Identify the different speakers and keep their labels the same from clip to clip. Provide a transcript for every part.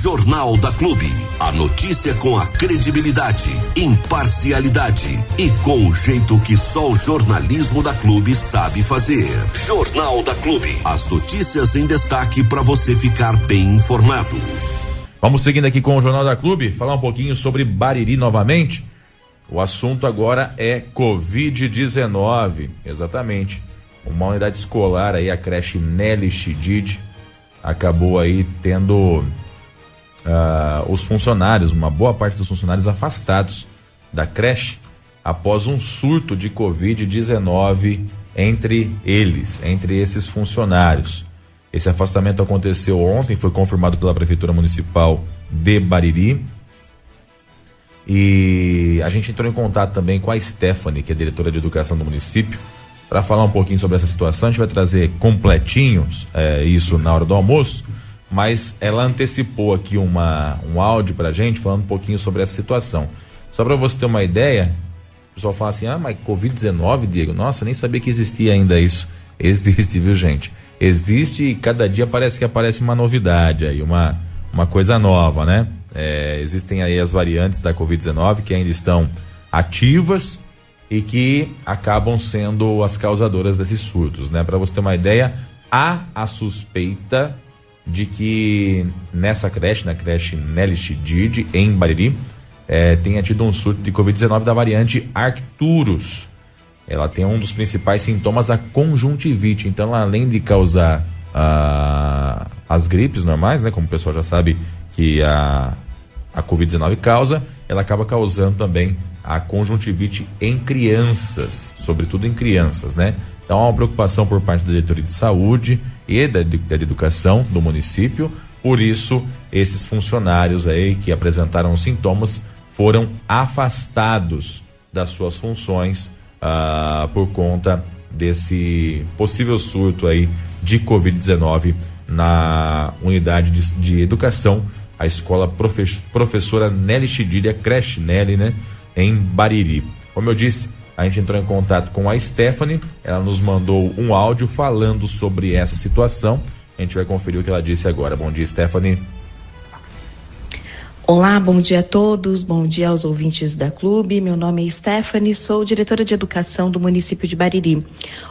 Speaker 1: Jornal da Clube. A notícia com a credibilidade, imparcialidade e com o jeito que só o jornalismo da Clube sabe fazer. Jornal da Clube. As notícias em destaque para você ficar bem informado.
Speaker 2: Vamos seguindo aqui com o Jornal da Clube, falar um pouquinho sobre Bariri novamente. O assunto agora é Covid-19, exatamente. Uma unidade escolar aí, a creche Nelly Chidid, acabou aí tendo uh, os funcionários, uma boa parte dos funcionários afastados da creche após um surto de Covid-19 entre eles, entre esses funcionários. Esse afastamento aconteceu ontem, foi confirmado pela Prefeitura Municipal de Bariri. E a gente entrou em contato também com a Stephanie, que é diretora de educação do município, para falar um pouquinho sobre essa situação. A gente vai trazer completinhos é, isso na hora do almoço, mas ela antecipou aqui uma, um áudio para gente falando um pouquinho sobre essa situação. Só para você ter uma ideia, o pessoal fala assim: ah, mas Covid-19, Diego, nossa, nem sabia que existia ainda isso. Existe, viu, gente? existe e cada dia parece que aparece uma novidade aí, uma, uma coisa nova, né? É, existem aí as variantes da Covid-19 que ainda estão ativas e que acabam sendo as causadoras desses surtos, né? Para você ter uma ideia, há a suspeita de que nessa creche, na creche Nelly Chidid, em Bariri, é, tenha tido um surto de Covid-19 da variante Arcturus ela tem um dos principais sintomas, a conjuntivite. Então, além de causar as gripes normais, né, como o pessoal já sabe que a, a Covid-19 causa, ela acaba causando também a conjuntivite em crianças, sobretudo em crianças, né? Então, há uma preocupação por parte da diretoria de saúde e da, da educação do município. Por isso, esses funcionários aí que apresentaram sintomas foram afastados das suas funções ah, por conta desse possível surto aí de Covid-19 na unidade de, de, educação, a escola profe professora Nelly Chidilha, creche Nelly, né, em Bariri. Como eu disse, a gente entrou em contato com a Stephanie, ela nos mandou um áudio falando sobre essa situação. A gente vai conferir o que ela disse agora. Bom dia, Stephanie.
Speaker 3: Olá, bom dia a todos, bom dia aos ouvintes da Clube. Meu nome é Stephanie, sou diretora de educação do município de Bariri.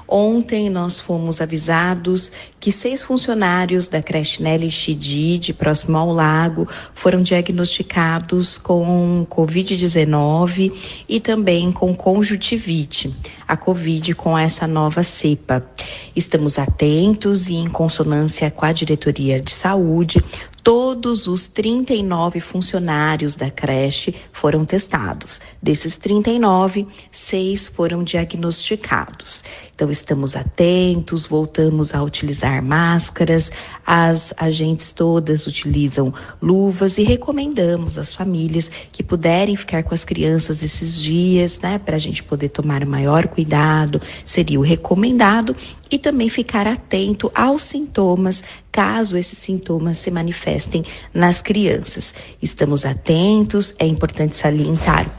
Speaker 3: Ontem nós fomos avisados que seis funcionários da creche Nelly Chidid, próximo ao lago, foram diagnosticados com Covid-19 e também com conjuntivite, a Covid com essa nova cepa. Estamos atentos e em consonância com a diretoria de saúde, todos os 39 funcionários da creche foram testados. Desses 39, seis foram diagnosticados. Então, estamos atentos, voltamos a utilizar máscaras, as agentes todas utilizam luvas e recomendamos às famílias que puderem ficar com as crianças esses dias, né, para a gente poder tomar maior cuidado, seria o recomendado, e também ficar atento aos sintomas, caso esses sintomas se manifestem nas crianças. Estamos atentos, é importante salientar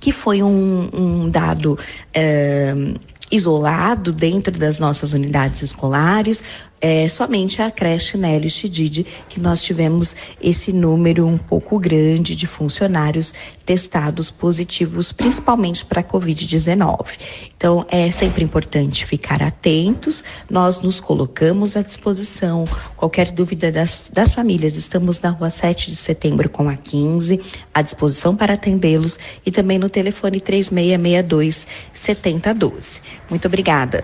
Speaker 3: que foi um, um dado. Uh, isolado dentro das nossas unidades escolares, é somente a creche Nélio Chidid que nós tivemos esse número um pouco grande de funcionários testados positivos, principalmente para a Covid-19. Então, é sempre importante ficar atentos, nós nos colocamos à disposição. Qualquer dúvida das, das famílias, estamos na rua 7 de setembro com a 15, à disposição para atendê-los e também no telefone 3662 7012. Muito obrigada.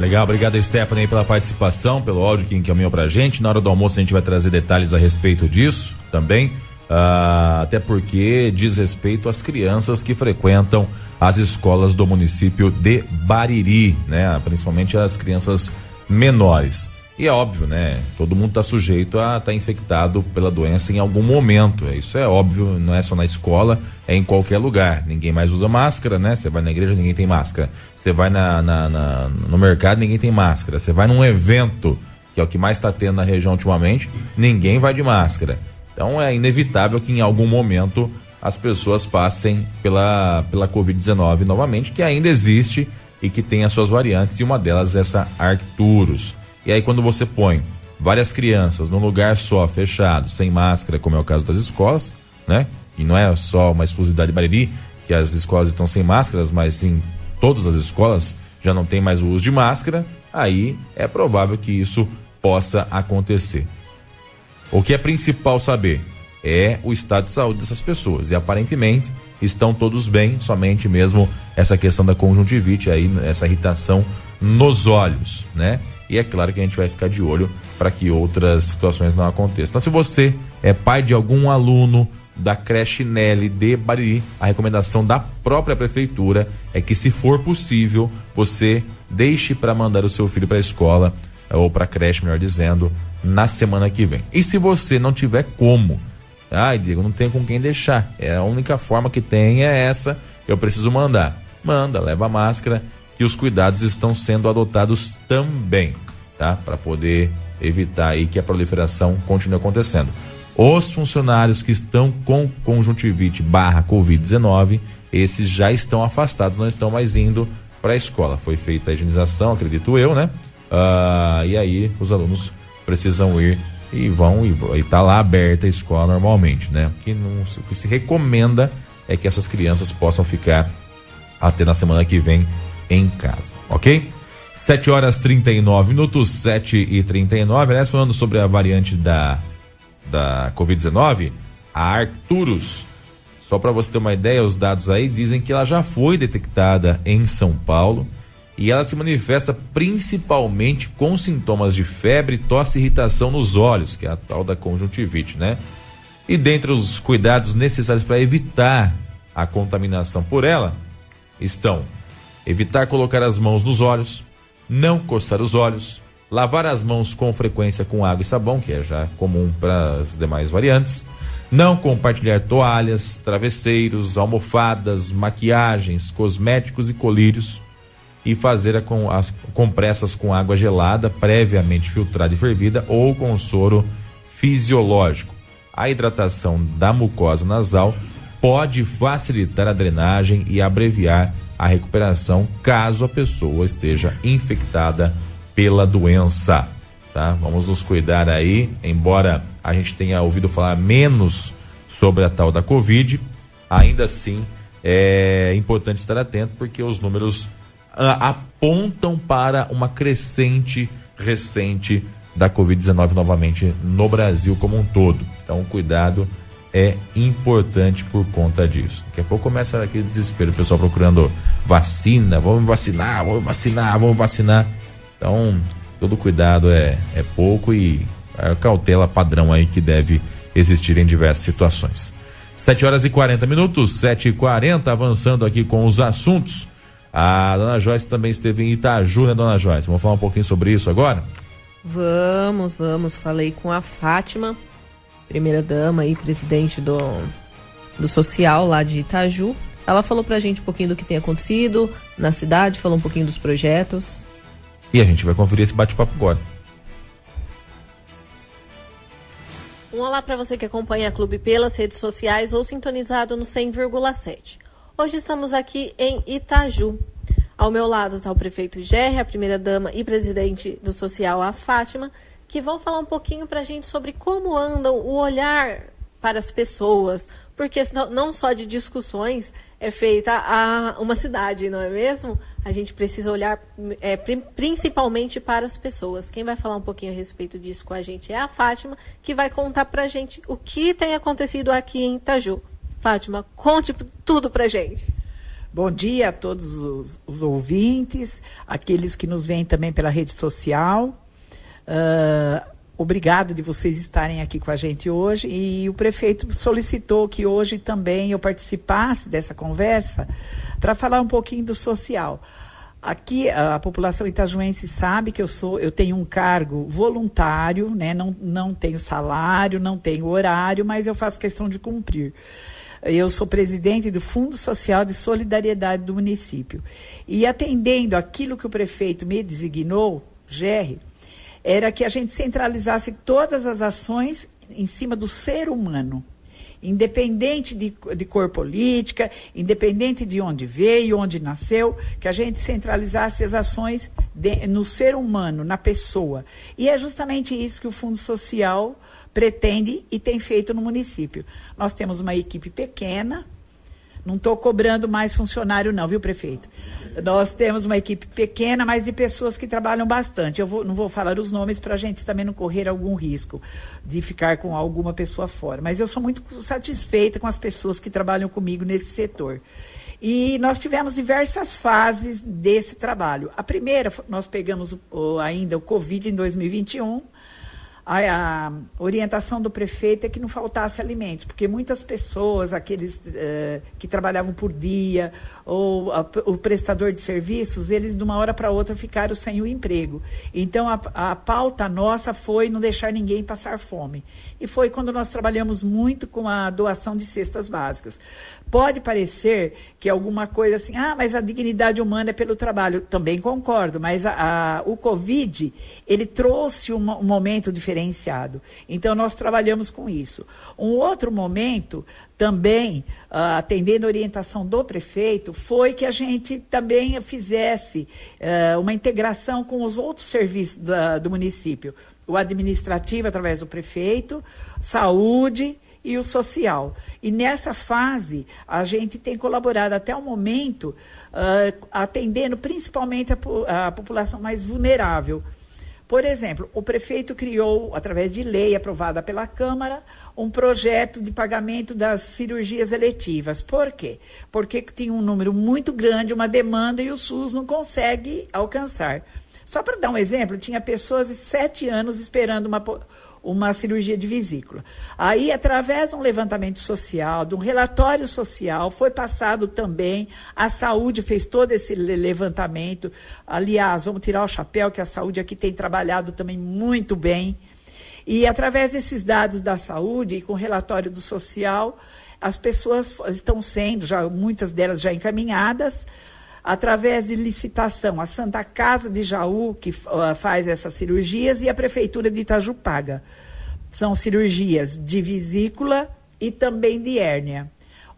Speaker 2: Legal, obrigado Stephanie pela participação, pelo áudio que encaminhou pra gente. Na hora do almoço a gente vai trazer detalhes a respeito disso também, uh, até porque diz respeito às crianças que frequentam as escolas do município de Bariri, né? Principalmente as crianças menores. E é óbvio, né? Todo mundo está sujeito a estar tá infectado pela doença em algum momento. Isso é óbvio, não é só na escola, é em qualquer lugar. Ninguém mais usa máscara, né? Você vai na igreja, ninguém tem máscara. Você vai na, na, na, no mercado, ninguém tem máscara. Você vai num evento, que é o que mais está tendo na região ultimamente, ninguém vai de máscara. Então é inevitável que em algum momento as pessoas passem pela, pela Covid-19 novamente, que ainda existe e que tem as suas variantes, e uma delas é essa Arcturus. E aí quando você põe várias crianças num lugar só, fechado, sem máscara, como é o caso das escolas, né? E não é só uma exclusividade de Bariri, que as escolas estão sem máscaras, mas sim todas as escolas já não tem mais o uso de máscara, aí é provável que isso possa acontecer. O que é principal saber é o estado de saúde dessas pessoas. E aparentemente estão todos bem, somente mesmo essa questão da conjuntivite aí, essa irritação nos olhos, né? E é claro que a gente vai ficar de olho para que outras situações não aconteçam. Então, se você é pai de algum aluno da creche Nelly de Bariri, a recomendação da própria prefeitura é que, se for possível, você deixe para mandar o seu filho para a escola ou para a creche, melhor dizendo, na semana que vem. E se você não tiver como, ai Diego, não tem com quem deixar, é a única forma que tem é essa, eu preciso mandar. Manda, leva a máscara, que os cuidados estão sendo adotados também, tá? Para poder evitar aí que a proliferação continue acontecendo. Os funcionários que estão com conjuntivite barra Covid-19, esses já estão afastados, não estão mais indo para a escola. Foi feita a higienização, acredito eu, né? Uh, e aí os alunos precisam ir e vão e está lá aberta a escola normalmente, né? O que, não, o que se recomenda é que essas crianças possam ficar até na semana que vem em casa, ok? 7 horas 39 minutos, 7 e 39. Aliás, falando sobre a variante da da Covid-19, a Arcturus. Só para você ter uma ideia, os dados aí dizem que ela já foi detectada em São Paulo e ela se manifesta principalmente com sintomas de febre, tosse e irritação nos olhos, que é a tal da conjuntivite, né? E dentre os cuidados necessários para evitar a contaminação por ela estão evitar colocar as mãos nos olhos, não coçar os olhos, lavar as mãos com frequência com água e sabão, que é já comum para as demais variantes, não compartilhar toalhas, travesseiros, almofadas, maquiagens, cosméticos e colírios. E fazer a, com, as compressas com água gelada previamente filtrada e fervida ou com soro fisiológico. A hidratação da mucosa nasal pode facilitar a drenagem e abreviar a recuperação caso a pessoa esteja infectada pela doença. Tá? Vamos nos cuidar aí, embora a gente tenha ouvido falar menos sobre a tal da Covid, ainda assim é importante estar atento porque os números ah, apontam para uma crescente recente da Covid-19 novamente no Brasil como um todo. Então, cuidado é importante por conta disso. Daqui a pouco começa aquele desespero, o pessoal procurando vacina, vamos vacinar, vamos vacinar, vamos vacinar. Então, todo cuidado é, é pouco e a cautela padrão aí que deve existir em diversas situações. 7 horas e 40 minutos, 7 e 40 avançando aqui com os assuntos. A dona Joyce também esteve em Itaju, né, dona Joyce? Vamos falar um pouquinho sobre isso agora?
Speaker 4: Vamos, vamos. Falei com a Fátima, primeira dama e presidente do, do social lá de Itaju. Ela falou pra gente um pouquinho do que tem acontecido na cidade, falou um pouquinho dos projetos.
Speaker 2: E a gente vai conferir esse bate-papo agora.
Speaker 4: Um olá para você que acompanha a Clube pelas redes sociais ou sintonizado no 100,7. Hoje estamos aqui em Itaju. Ao meu lado está o prefeito Gerry, a primeira-dama e presidente do Social, a Fátima, que vão falar um pouquinho para a gente sobre como andam o olhar para as pessoas, porque não só de discussões é feita a uma cidade, não é mesmo? A gente precisa olhar é, principalmente para as pessoas. Quem vai falar um pouquinho a respeito disso com a gente é a Fátima, que vai contar para a gente o que tem acontecido aqui em Itaju. Fátima, conte tudo para a gente.
Speaker 5: Bom dia a todos os, os, ouvintes, aqueles que nos veem também pela rede social. Uh, obrigado de vocês estarem aqui com a gente hoje. E o prefeito solicitou que hoje também eu participasse dessa conversa para falar um pouquinho do social. Aqui a população itajuense sabe que eu sou, eu tenho um cargo voluntário, né? Não, não tenho salário, não tenho horário, mas eu faço questão de cumprir. Eu sou presidente do Fundo Social de Solidariedade do município. E atendendo aquilo que o prefeito me designou, GR, era que a gente centralizasse todas as ações em cima do ser humano. independente de, de cor política, independente de onde veio, onde nasceu, que a gente centralizasse as ações de, no ser humano, na pessoa. E é justamente isso que o Fundo Social pretende e tem feito no município. Nós temos uma equipe pequena, não estou cobrando mais funcionário, não, viu, prefeito? Nós temos uma equipe pequena, mas de pessoas que trabalham bastante. Eu vou, não vou falar os nomes para a gente também não correr algum risco de ficar com alguma pessoa fora. Mas eu sou muito satisfeita com as pessoas que trabalham comigo nesse setor. E nós tivemos diversas fases desse trabalho. A primeira, nós pegamos o, ainda o Covid em 2021 a, a, orientação do prefeito é que não faltasse alimentos, porque muitas pessoas, aqueles uh, que trabalhavam por dia, ou a, o prestador de serviços, eles de uma hora para outra ficaram sem o emprego. Então a, a pauta nossa foi não deixar ninguém passar fome. E foi quando nós trabalhamos muito com a doação de cestas básicas. Pode parecer que alguma coisa assim, ah, mas a dignidade humana é pelo trabalho. Também concordo, mas a, o Covid, ele trouxe um, um momento diferenciado. Então, nós trabalhamos com isso. Um outro momento, também, uh, atendendo a orientação do prefeito, foi que a gente também fizesse uh, uma integração com os outros serviços da, do município. O administrativo, através do prefeito, saúde e o social. E nessa fase, a gente tem colaborado até o momento, uh, atendendo principalmente a, a população mais vulnerável. Por exemplo, o prefeito criou, através de lei aprovada pela Câmara, um projeto de pagamento das cirurgias eletivas. Por quê? Porque tinha um número muito grande, uma demanda, e o SUS não consegue alcançar. Só para dar um exemplo, tinha pessoas de sete anos esperando uma, uma cirurgia de vesícula. Aí, através de um levantamento social, de um relatório social, foi passado também, a saúde fez todo esse levantamento. Aliás, vamos tirar o chapéu, que a saúde aqui tem trabalhado também muito bem. E através desses dados da saúde e com o relatório do social, as pessoas estão sendo, já, muitas delas já encaminhadas, através de licitação, a Santa Casa de Jaú, que uh, faz essas cirurgias, e a Prefeitura de Itaju paga. São cirurgias de vesícula e também de hérnia.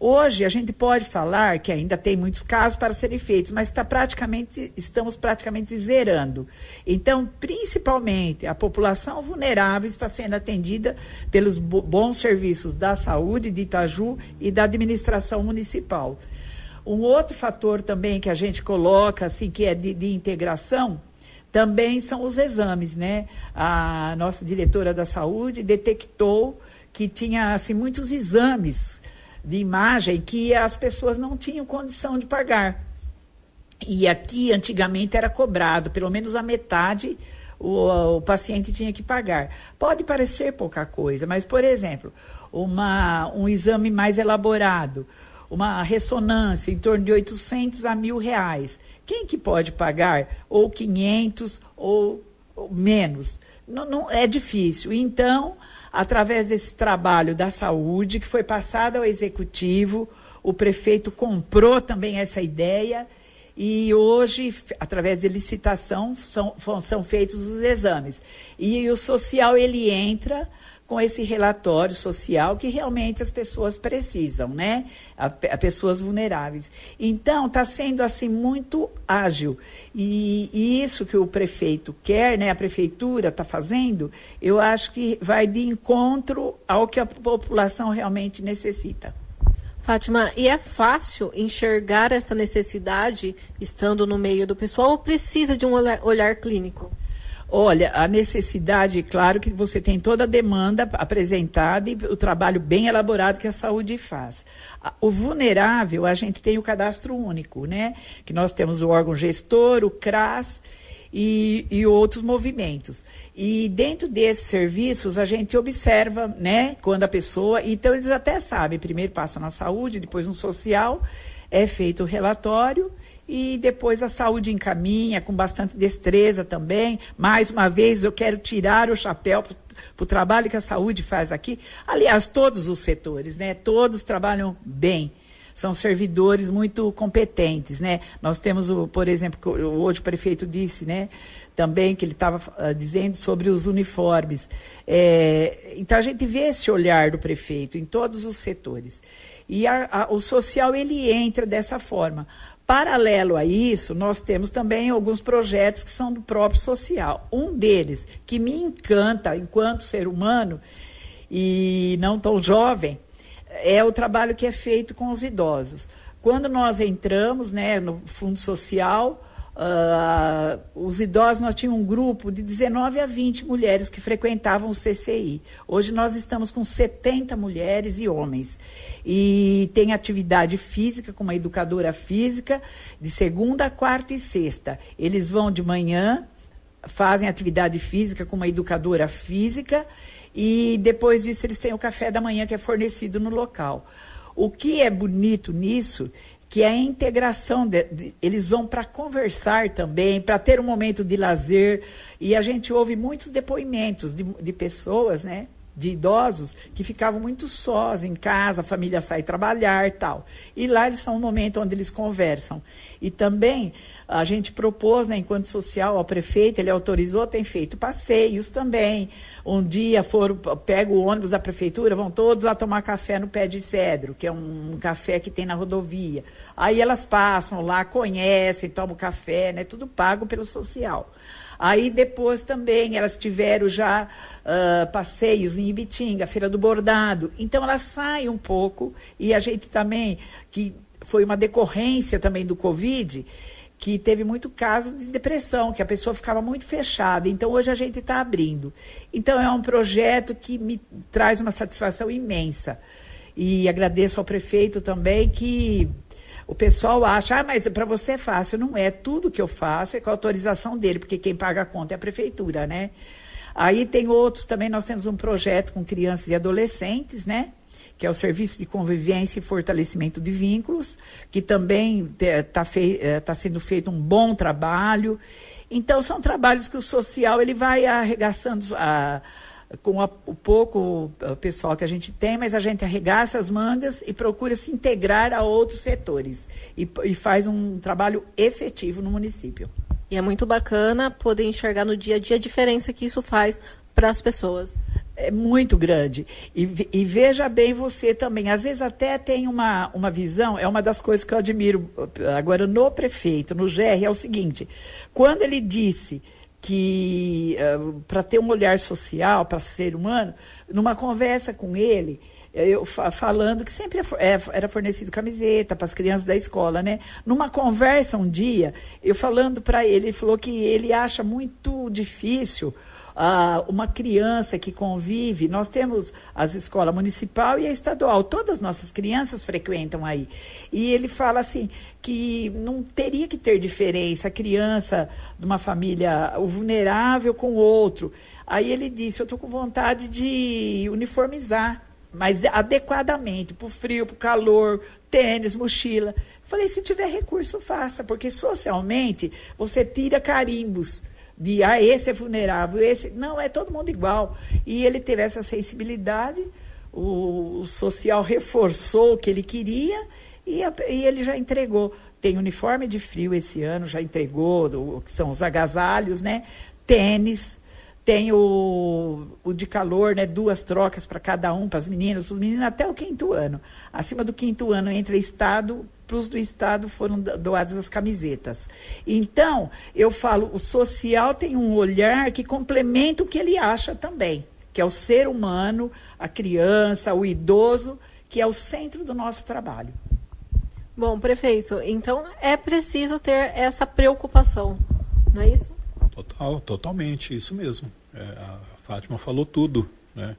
Speaker 5: Hoje a gente pode falar que ainda tem muitos casos para serem feitos, mas está praticamente, estamos praticamente zerando. Então, principalmente, a população vulnerável está sendo atendida pelos bons serviços da saúde de Itaju e da administração municipal. Um outro fator também que a gente coloca, assim, que é de, de integração, também são os exames, né? A nossa diretora da saúde detectou que tinha, assim, muitos exames de imagem que as pessoas não tinham condição de pagar. E aqui, antigamente, era cobrado, pelo menos a metade o, o, paciente tinha que pagar. Pode parecer pouca coisa, mas, por exemplo, uma, um exame mais elaborado, uma ressonância em torno de 800 a mil reais. Quem que pode pagar? Ou 500 ou, ou menos? Não, não, é difícil. Então, através desse trabalho da saúde, que foi passado ao executivo, o prefeito comprou também essa ideia e hoje, através de licitação, são, são feitos os exames. E o social, ele entra com esse relatório social que realmente as pessoas precisam, né? A, a pessoas vulneráveis. Então, está sendo assim muito ágil. E, e, isso que o prefeito quer, né? A prefeitura está fazendo, eu acho que vai de encontro ao que a população realmente necessita.
Speaker 4: Fátima, e é fácil enxergar essa necessidade estando no meio do pessoal ou precisa de um olhar, olhar clínico?
Speaker 5: Olha, a necessidade, claro que você tem toda a demanda apresentada e o trabalho bem elaborado que a saúde faz. O vulnerável, a gente tem o cadastro único, né? Que nós temos o órgão gestor, o CRAS e, e outros movimentos. E dentro desses serviços, a gente observa, né? Quando a pessoa. Então, eles até sabem, primeiro passa na saúde, depois no social, é feito o relatório e depois a saúde encaminha com bastante destreza também. Mais uma vez, eu quero tirar o chapéu para o trabalho que a saúde faz aqui. Aliás, todos os setores, né? Todos trabalham bem. são servidores muito competentes, né? Nós temos, o, por exemplo, hoje o prefeito disse, né? Também que ele estava uh, dizendo sobre os uniformes. É, então a gente vê esse olhar do prefeito em todos os setores. E a, a, o social ele entra dessa forma. Paralelo a isso, nós temos também alguns projetos que são do próprio social. Um deles, que me encanta enquanto ser humano e não tão jovem, é o trabalho que é feito com os idosos. Quando nós entramos né, no Fundo Social, Uh, os idosos, nós tínhamos um grupo de 19 a 20 mulheres que frequentavam o CCI. Hoje nós estamos com 70 mulheres e homens. E tem atividade física com uma educadora física de segunda, quarta e sexta. Eles vão de manhã, fazem atividade física com uma educadora física e depois disso eles têm o café da manhã que é fornecido no local. O que é bonito nisso que é a integração, de, de, eles vão para conversar também, para ter um momento de lazer, e a gente ouve muitos depoimentos de, de pessoas, né, de idosos que ficavam muito sós em casa, a família sai trabalhar tal. E lá eles são um momento onde eles conversam. E também a gente propôs, né, enquanto social, ao prefeito, ele autorizou, tem feito passeios também. Um dia foram, pega o ônibus da prefeitura, vão todos lá tomar café no pé de cedro, que é um, um café que tem na rodovia. Aí elas passam lá, conhecem, tomam café, né, tudo pago pelo social. Aí depois também elas tiveram já uh, passeios em Ibitinga, Feira do Bordado. Então elas saem um pouco e a gente também, que foi uma decorrência também do Covid, que teve muito caso de depressão, que a pessoa ficava muito fechada. Então, hoje a gente está abrindo. Então, é um projeto que me traz uma satisfação imensa. E agradeço ao prefeito também que o pessoal acha, ah, mas para você é fácil. Não é. Tudo que eu faço é com a autorização dele, porque quem paga a conta é a prefeitura, né? Aí tem outros também, nós temos um projeto com crianças e adolescentes, né? Que é o Serviço de Convivência e Fortalecimento de Vínculos, que também está eh, tá sendo feito um bom trabalho. Então, são trabalhos que o social ele vai arregaçando a com a, o pouco pessoal que a gente tem, mas a gente arregaça as mangas e procura se integrar a outros setores e, e faz um trabalho efetivo no município.
Speaker 4: E é muito bacana poder enxergar no dia a dia a diferença que isso faz para as pessoas.
Speaker 5: É muito grande. E, e, veja bem você também. Às vezes até tem uma, uma visão, é uma das coisas que eu admiro agora no prefeito, no GR, é o seguinte: quando ele disse que eh, para ter um olhar social para ser humano, numa conversa com ele, eu falando que sempre é, era fornecido camiseta para as crianças da escola, né? Numa conversa um dia, eu falando para ele, ele falou que ele acha muito difícil uma criança que convive, nós temos as escolas municipal e a estadual, todas as nossas crianças frequentam aí. E ele fala assim que não teria que ter diferença a criança de uma família o vulnerável com o outro. Aí ele disse, eu estou com vontade de uniformizar, mas adequadamente, para o frio, para o calor, tênis, mochila. Falei, se tiver recurso, faça, porque socialmente você tira carimbos de ah, esse é vulnerável, esse. Não, é todo mundo igual. E ele teve essa sensibilidade, o, o social reforçou o que ele queria e, a, e, ele já entregou. Tem uniforme de frio esse ano, já entregou, o, que são os agasalhos, né? Tênis, tem o, o de calor, né? Duas trocas para cada um, para as meninas, para os meninos, até o quinto ano. Acima do quinto ano entra Estado, para os do Estado foram doadas as camisetas. Então, eu falo, o social tem um olhar que complementa o que ele acha também, que é o ser humano, a criança, o idoso, que é o centro do nosso trabalho.
Speaker 4: Bom, prefeito, então é preciso ter essa preocupação, não é isso?
Speaker 6: Total, totalmente, isso mesmo. É, a Fátima falou tudo. Né?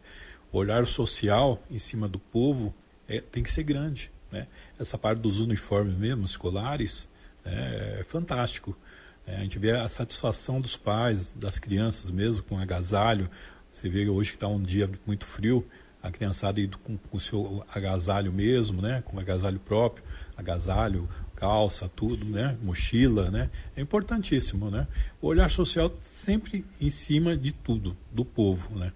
Speaker 6: O olhar social em cima do povo é, tem que ser grande. Né? Essa parte dos uniformes mesmo, escolares, né, é fantástico. É, a gente vê a satisfação dos pais, das crianças mesmo, com agasalho. Você vê hoje que está um dia muito frio, a criançada indo com o seu agasalho mesmo, né, com agasalho próprio, agasalho, calça, tudo, né, mochila, né, é importantíssimo, né. O olhar social sempre em cima de tudo, do povo, né.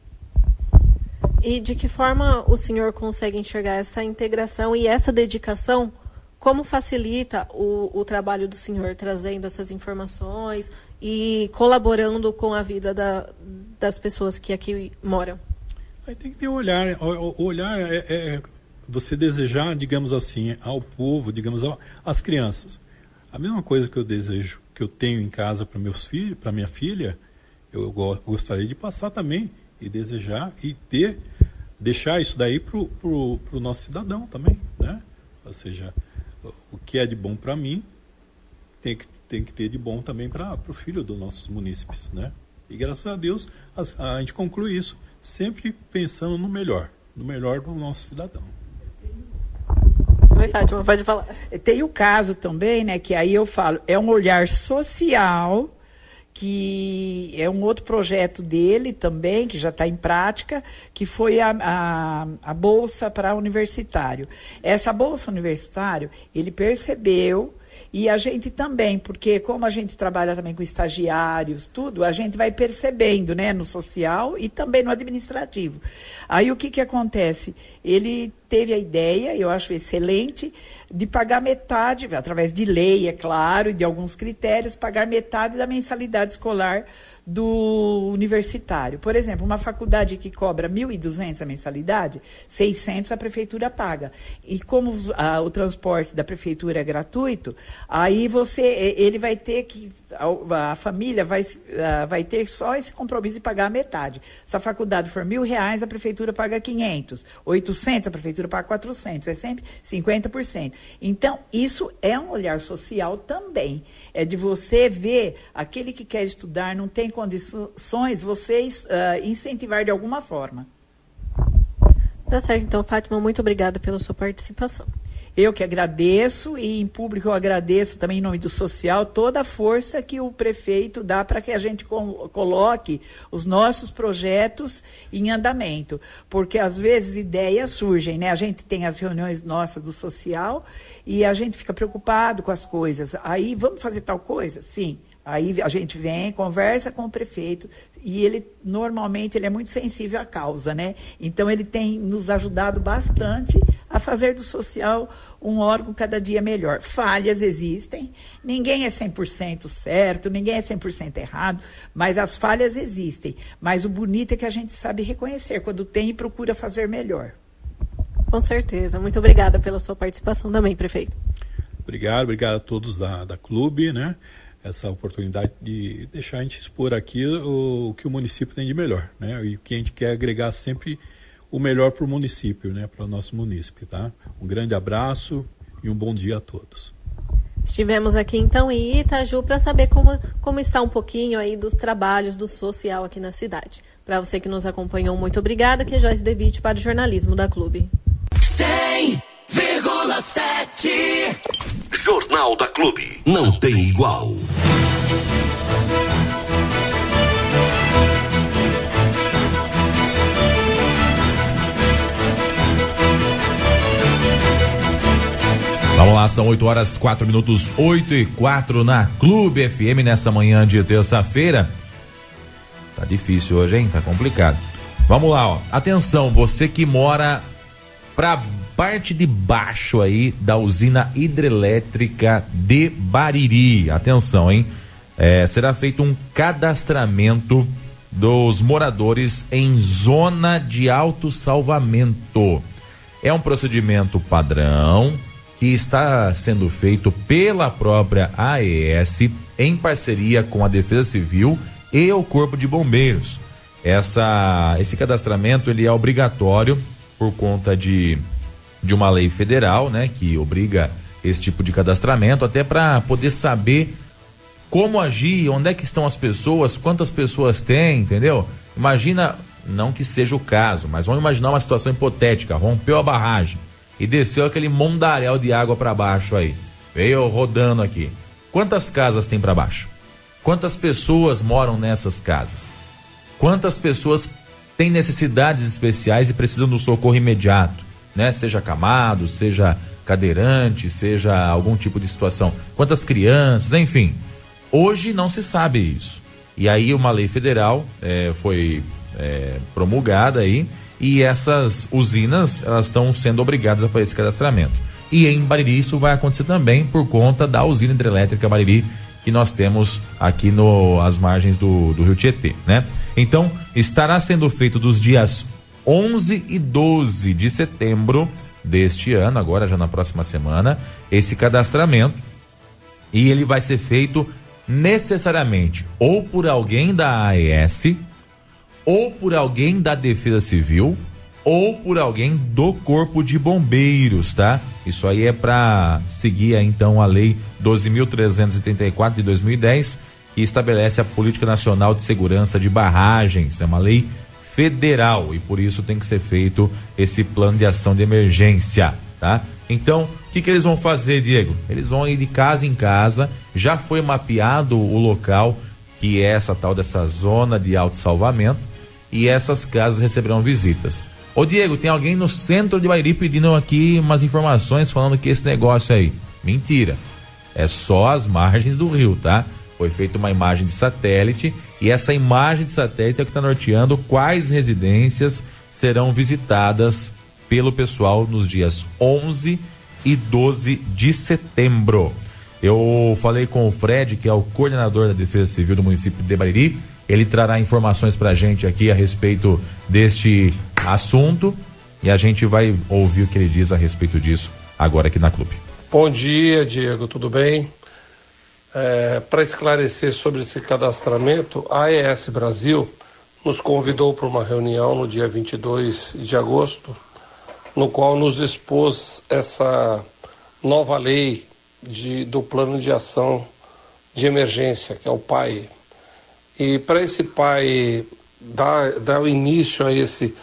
Speaker 4: E de que forma o senhor consegue enxergar essa integração e essa dedicação como facilita o, o trabalho do senhor trazendo essas informações e colaborando com a vida da, das pessoas que aqui moram?
Speaker 6: Aí tem que ter olhar. O, olhar é, é, você desejar, digamos assim, ao povo, digamos, às crianças. A mesma coisa que eu desejo, que eu tenho em casa para meus filhos, para minha filha, eu gostaria de passar também e desejar e ter, deixar isso daí para o nosso cidadão também, né? Ou seja, o que é de bom para mim tem que, tem que ter de bom também para o filho dos nossos munícipes, né? E graças a Deus a, a gente conclui isso sempre pensando no melhor, no melhor do nosso cidadão.
Speaker 4: Fátima, pode falar.
Speaker 5: Tem o caso também, né, que aí eu falo, é um olhar social que é um outro projeto dele também, que já está em prática, que foi a, a, a Bolsa para Universitário. Essa Bolsa Universitário, ele percebeu e a gente também, porque como a gente trabalha também com estagiários, tudo, a gente vai percebendo, né, no social e também no administrativo. Aí o que que acontece? Ele teve a ideia, eu acho excelente, de pagar metade, através de lei, é claro, e de alguns critérios, pagar metade da mensalidade escolar do universitário. Por exemplo, uma faculdade que cobra 1.200 a mensalidade, 600 a prefeitura paga. E como a, o transporte da prefeitura é gratuito, aí você ele vai ter que a, a família vai, a, vai ter só esse compromisso de pagar a metade. Se a faculdade for mil reais, a prefeitura paga 500. 800, a prefeitura paga 400. É sempre 50%. Então, isso é um olhar social também. É de você ver aquele que quer estudar, não tem condições, vocês uh, incentivar de alguma forma.
Speaker 4: Tá certo, então, Fátima, muito obrigada pela sua participação.
Speaker 5: Eu que agradeço e em público eu agradeço também em nome do social toda a força que o prefeito dá para que a gente coloque os nossos projetos em andamento, porque às vezes ideias surgem, né? A gente tem as reuniões nossas do social e a gente fica preocupado com as coisas. Aí vamos fazer tal coisa? Sim. Aí a gente vem, conversa com o prefeito e ele normalmente ele é muito sensível à causa, né? Então ele tem nos ajudado bastante a fazer do social um órgão cada dia melhor. Falhas existem, ninguém é 100% certo, ninguém é 100% errado, mas as falhas existem. Mas o bonito é que a gente sabe reconhecer quando tem e procura fazer melhor.
Speaker 4: Com certeza. Muito obrigada pela sua participação também, prefeito.
Speaker 6: Obrigado, obrigado a todos da, da clube, né? essa oportunidade de deixar a gente expor aqui o, o, que o município tem de melhor, né? E o que a gente quer agregar sempre o melhor para o município, né? Para o nosso município, tá? Um grande abraço e um bom dia a todos.
Speaker 4: Estivemos aqui então em Itaju para saber como, como está um pouquinho aí dos trabalhos do social aqui na cidade. Para você que nos acompanhou, muito obrigada, que é Joyce Devitt para o jornalismo da Clube.
Speaker 1: 100,7 Jornal da Clube. Não tem igual.
Speaker 2: Vamos lá, são 8 horas 4 minutos, 8 e 4 na Clube FM nessa manhã de terça-feira. Tá difícil hoje, hein? Tá complicado. Vamos lá, ó. Atenção, você que mora pra parte de baixo aí da usina hidrelétrica de Bariri. Atenção, hein? É, será feito um cadastramento dos moradores em zona de autossalvamento. É um procedimento padrão que está sendo feito pela própria AES em parceria com a Defesa Civil e o Corpo de Bombeiros. Essa, esse cadastramento ele é obrigatório por conta de de uma lei federal, né, que obriga esse tipo de cadastramento, até para poder saber como agir, onde é que estão as pessoas, quantas pessoas tem, entendeu? Imagina, não que seja o caso, mas vamos imaginar uma situação hipotética, rompeu a barragem e desceu aquele mundaréu de água para baixo aí, veio rodando aqui. Quantas casas tem para baixo? Quantas pessoas moram nessas casas? Quantas pessoas têm necessidades especiais e precisam do socorro imediato? né? Seja camado, seja cadeirante, seja algum tipo de situação. Quantas crianças, enfim. Hoje não se sabe isso. E aí uma lei federal é, foi é, promulgada aí e essas usinas elas estão sendo obrigadas a fazer esse cadastramento. e em Bariri isso vai acontecer também por conta da usina hidrelétrica Bariri que nós temos aqui no as margens do, do Rio Tietê, né? Então, estará sendo feito dos dias 11 e 12 de setembro deste ano, agora já na próxima semana, esse cadastramento e ele vai ser feito necessariamente ou por alguém da AES, ou por alguém da Defesa Civil, ou por alguém do Corpo de Bombeiros, tá? Isso aí é para seguir então a lei 12.334 de 2010, que estabelece a Política Nacional de Segurança de Barragens. É uma lei federal e por isso tem que ser feito esse plano de ação de emergência, tá? Então, o que, que eles vão fazer, Diego? Eles vão ir de casa em casa. Já foi mapeado o local que é essa tal dessa zona de autossalvamento e essas casas receberão visitas. Ô Diego, tem alguém no centro de Bairi pedindo aqui umas informações falando que esse negócio aí. Mentira. É só as margens do rio, tá? Foi feita uma imagem de satélite e essa imagem de satélite é o que está norteando quais residências serão visitadas pelo pessoal nos dias 11 e 12 de setembro. Eu falei com o Fred, que é o coordenador da Defesa Civil do município de Bariri. Ele trará informações para a gente aqui a respeito deste assunto e a gente vai ouvir o que ele diz a respeito disso agora aqui na clube.
Speaker 7: Bom dia, Diego, tudo bem? É, para esclarecer sobre esse cadastramento, a AES Brasil nos convidou para uma reunião no dia 22 de agosto, no qual nos expôs essa nova lei de, do plano de ação de emergência, que é o PAI. E para esse PAI dar, dar o início a esse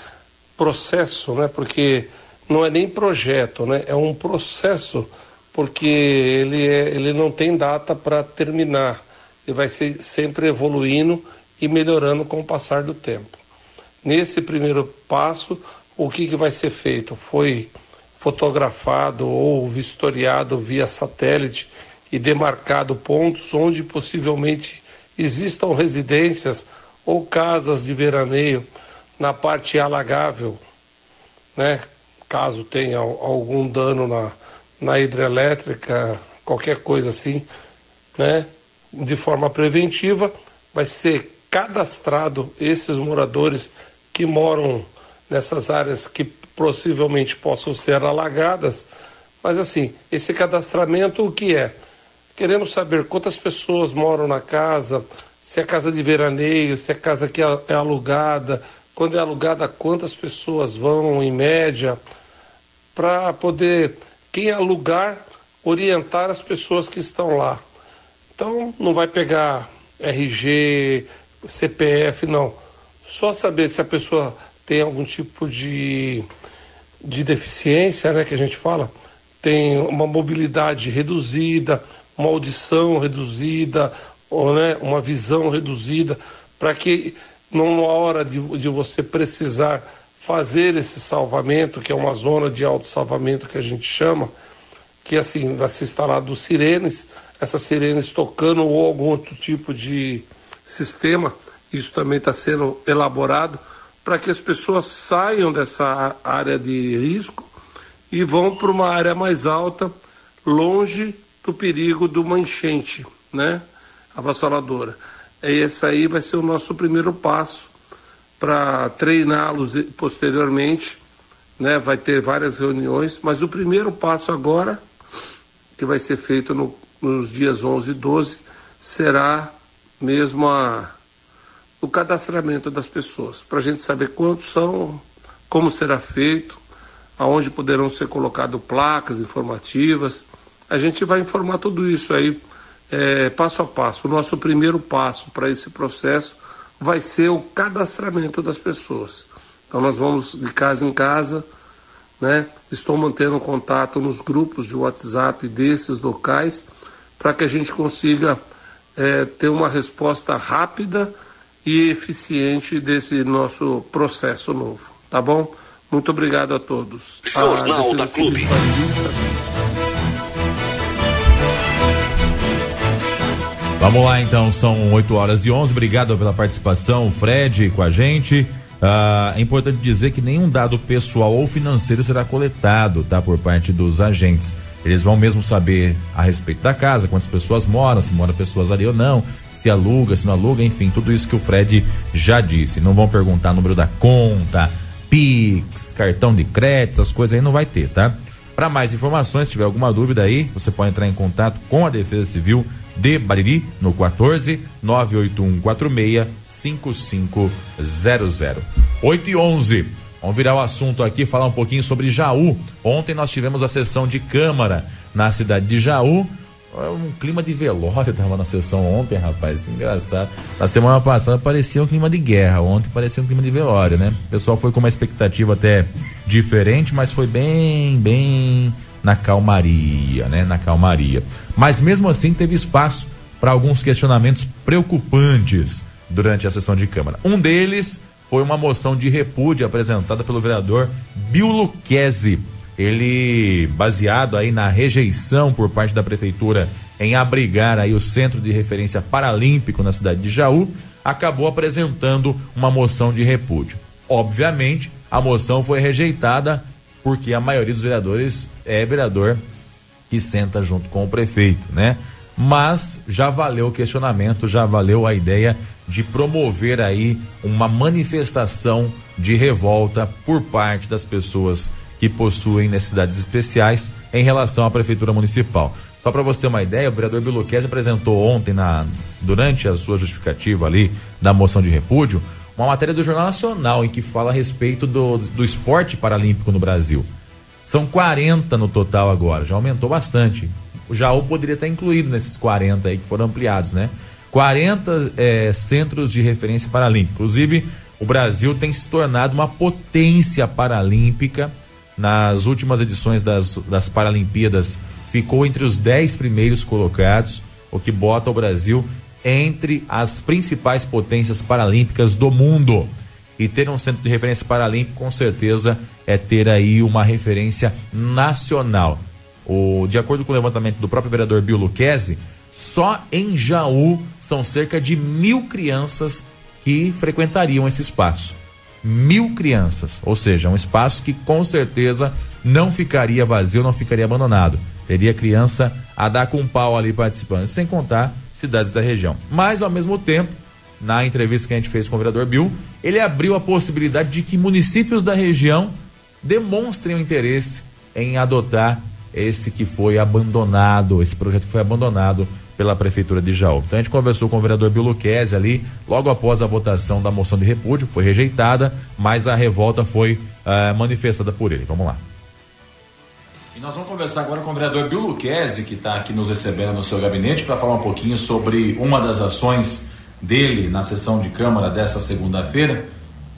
Speaker 7: processo, né? Porque não é nem projeto, né? É um processo porque ele, é, ele não tem data para terminar. Ele vai ser sempre evoluindo e melhorando com o passar do tempo. Nesse primeiro passo, o que, que vai ser feito? Foi fotografado ou vistoriado via satélite e demarcado pontos onde possivelmente existam residências ou casas de veraneio na parte alagável, né? Caso tenha algum dano na, na hidrelétrica, qualquer coisa assim, né? De forma preventiva, vai ser cadastrado esses moradores que moram nessas áreas que possivelmente possam ser alagadas. Mas assim, esse cadastramento o que é? Queremos saber quantas pessoas moram na casa, se é casa de veraneio, se é casa que é, é alugada, quando é alugada, quantas pessoas vão em média, para poder, quem alugar, orientar as pessoas que estão lá. Então, não vai pegar RG, CPF, não. Só saber se a pessoa tem algum tipo de, de deficiência, né, que a gente fala, tem uma mobilidade reduzida, uma audição reduzida, ou, né, uma visão reduzida, para que numa hora de, de você precisar fazer esse salvamento, que é uma zona de auto-salvamento que a gente chama, que assim vai ser instalado sirenes, essas sirenes tocando ou algum outro tipo de sistema, isso também está sendo elaborado, para que as pessoas saiam dessa área de risco e vão para uma área mais alta, longe do perigo de uma enchente, né? Avassaladora. Esse aí vai ser o nosso primeiro passo para treiná-los posteriormente. Né? Vai ter várias reuniões, mas o primeiro passo agora, que vai ser feito no, nos dias 11 e 12, será mesmo a, o cadastramento das pessoas, para a gente saber quantos são, como será feito, aonde poderão ser colocadas placas informativas. A gente vai informar tudo isso aí é, passo a passo. O nosso primeiro passo para esse processo vai ser o cadastramento das pessoas. Então nós vamos de casa em casa, né? Estou mantendo contato nos grupos de WhatsApp desses locais para que a gente consiga é, ter uma resposta rápida e eficiente desse nosso processo novo, tá bom? Muito obrigado a todos.
Speaker 1: Jornal da Clube.
Speaker 2: Vamos lá então, são 8 horas e 11. Obrigado pela participação, Fred, com a gente. Ah, é importante dizer que nenhum dado pessoal ou financeiro será coletado, tá, por parte dos agentes. Eles vão mesmo saber a respeito da casa, quantas pessoas moram, se moram pessoas ali ou não, se aluga, se não aluga, enfim, tudo isso que o Fred já disse. Não vão perguntar número da conta, Pix, cartão de crédito, essas coisas aí não vai ter, tá? Para mais informações, se tiver alguma dúvida aí, você pode entrar em contato com a Defesa Civil de Bariri no 14 98146 5500. 8 e 11. Vamos virar o assunto aqui, falar um pouquinho sobre Jaú. Ontem nós tivemos a sessão de Câmara na cidade de Jaú. Um clima de velório tava na sessão ontem, rapaz. Engraçado. Na semana passada parecia um clima de guerra. Ontem parecia um clima de velório, né? O pessoal foi com uma expectativa até diferente, mas foi bem, bem na calmaria, né? Na calmaria. Mas mesmo assim teve espaço para alguns questionamentos preocupantes durante a sessão de Câmara. Um deles foi uma moção de repúdio apresentada pelo vereador Bill. Ele, baseado aí na rejeição por parte da prefeitura em abrigar aí o centro de referência paralímpico na cidade de Jaú, acabou apresentando uma moção de repúdio. Obviamente, a moção foi rejeitada porque a maioria dos vereadores é vereador que senta junto com o prefeito, né? Mas já valeu o questionamento, já valeu a ideia de promover aí uma manifestação de revolta por parte das pessoas que possuem necessidades especiais em relação à prefeitura municipal. Só para você ter uma ideia, o vereador Biluquese apresentou ontem, na, durante a sua justificativa ali da moção de repúdio, uma matéria do Jornal Nacional em que fala a respeito do, do esporte paralímpico no Brasil. São 40 no total agora, já aumentou bastante. O Jaú poderia estar incluído nesses 40 aí que foram ampliados, né? 40 é, centros de referência paralímpica. Inclusive, o Brasil tem se tornado uma potência paralímpica. Nas últimas edições das, das Paralimpíadas, ficou entre os 10 primeiros colocados, o que bota o Brasil entre as principais potências paralímpicas do mundo. E ter um centro de referência paralímpico, com certeza, é ter aí uma referência nacional. O, de acordo com o levantamento do próprio vereador Bill Luquezzi, só em Jaú são cerca de mil crianças que frequentariam esse espaço. Mil crianças, ou seja, um espaço que com certeza não ficaria vazio, não ficaria abandonado. Teria criança a dar com pau ali participando, sem contar cidades da região. Mas, ao mesmo tempo, na entrevista que a gente fez com o vereador Bill, ele abriu a possibilidade de que municípios da região demonstrem o interesse em adotar esse que foi abandonado, esse projeto que foi abandonado pela Prefeitura de Jaú. Então a gente conversou com o vereador Biluquese ali, logo após a votação da moção de repúdio, foi rejeitada, mas a revolta foi uh, manifestada por ele. Vamos lá. E nós vamos conversar agora com o vereador Bill Luquezzi, que está aqui nos recebendo no seu gabinete, para falar um pouquinho sobre uma das ações dele na sessão de Câmara desta segunda-feira.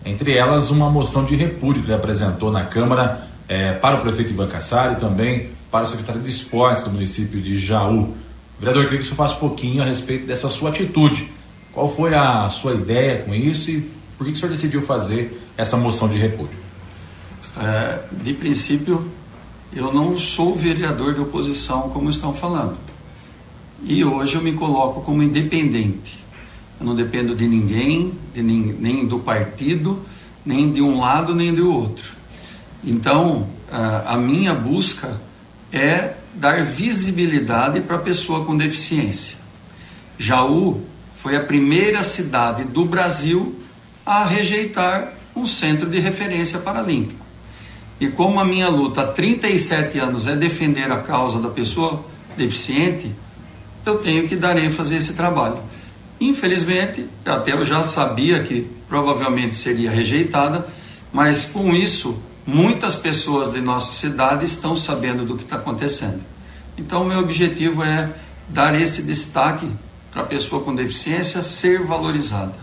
Speaker 2: Entre elas, uma moção de repúdio que ele apresentou na Câmara eh, para o prefeito Ivan Cassari e também para o secretário de Esportes do município de Jaú. Vereador, eu queria que o senhor falasse um pouquinho a respeito dessa sua atitude. Qual foi a sua ideia com isso e por que, que o senhor decidiu fazer essa moção de repúdio?
Speaker 8: É, de princípio, eu não sou vereador de oposição, como estão falando. E hoje eu me coloco como independente. Eu não dependo de ninguém, de nem, nem do partido, nem de um lado, nem do outro. Então, a, a minha busca é dar visibilidade para a pessoa com deficiência. Jaú foi a primeira cidade do Brasil a rejeitar um centro de referência paralímpico. E como a minha luta há 37 anos é defender a causa da pessoa deficiente, eu tenho que dar ênfase a esse trabalho. Infelizmente, até eu já sabia que provavelmente seria rejeitada, mas com isso muitas pessoas de nossa cidade estão sabendo do que está acontecendo. Então, meu objetivo é dar esse destaque para a pessoa com deficiência ser valorizada.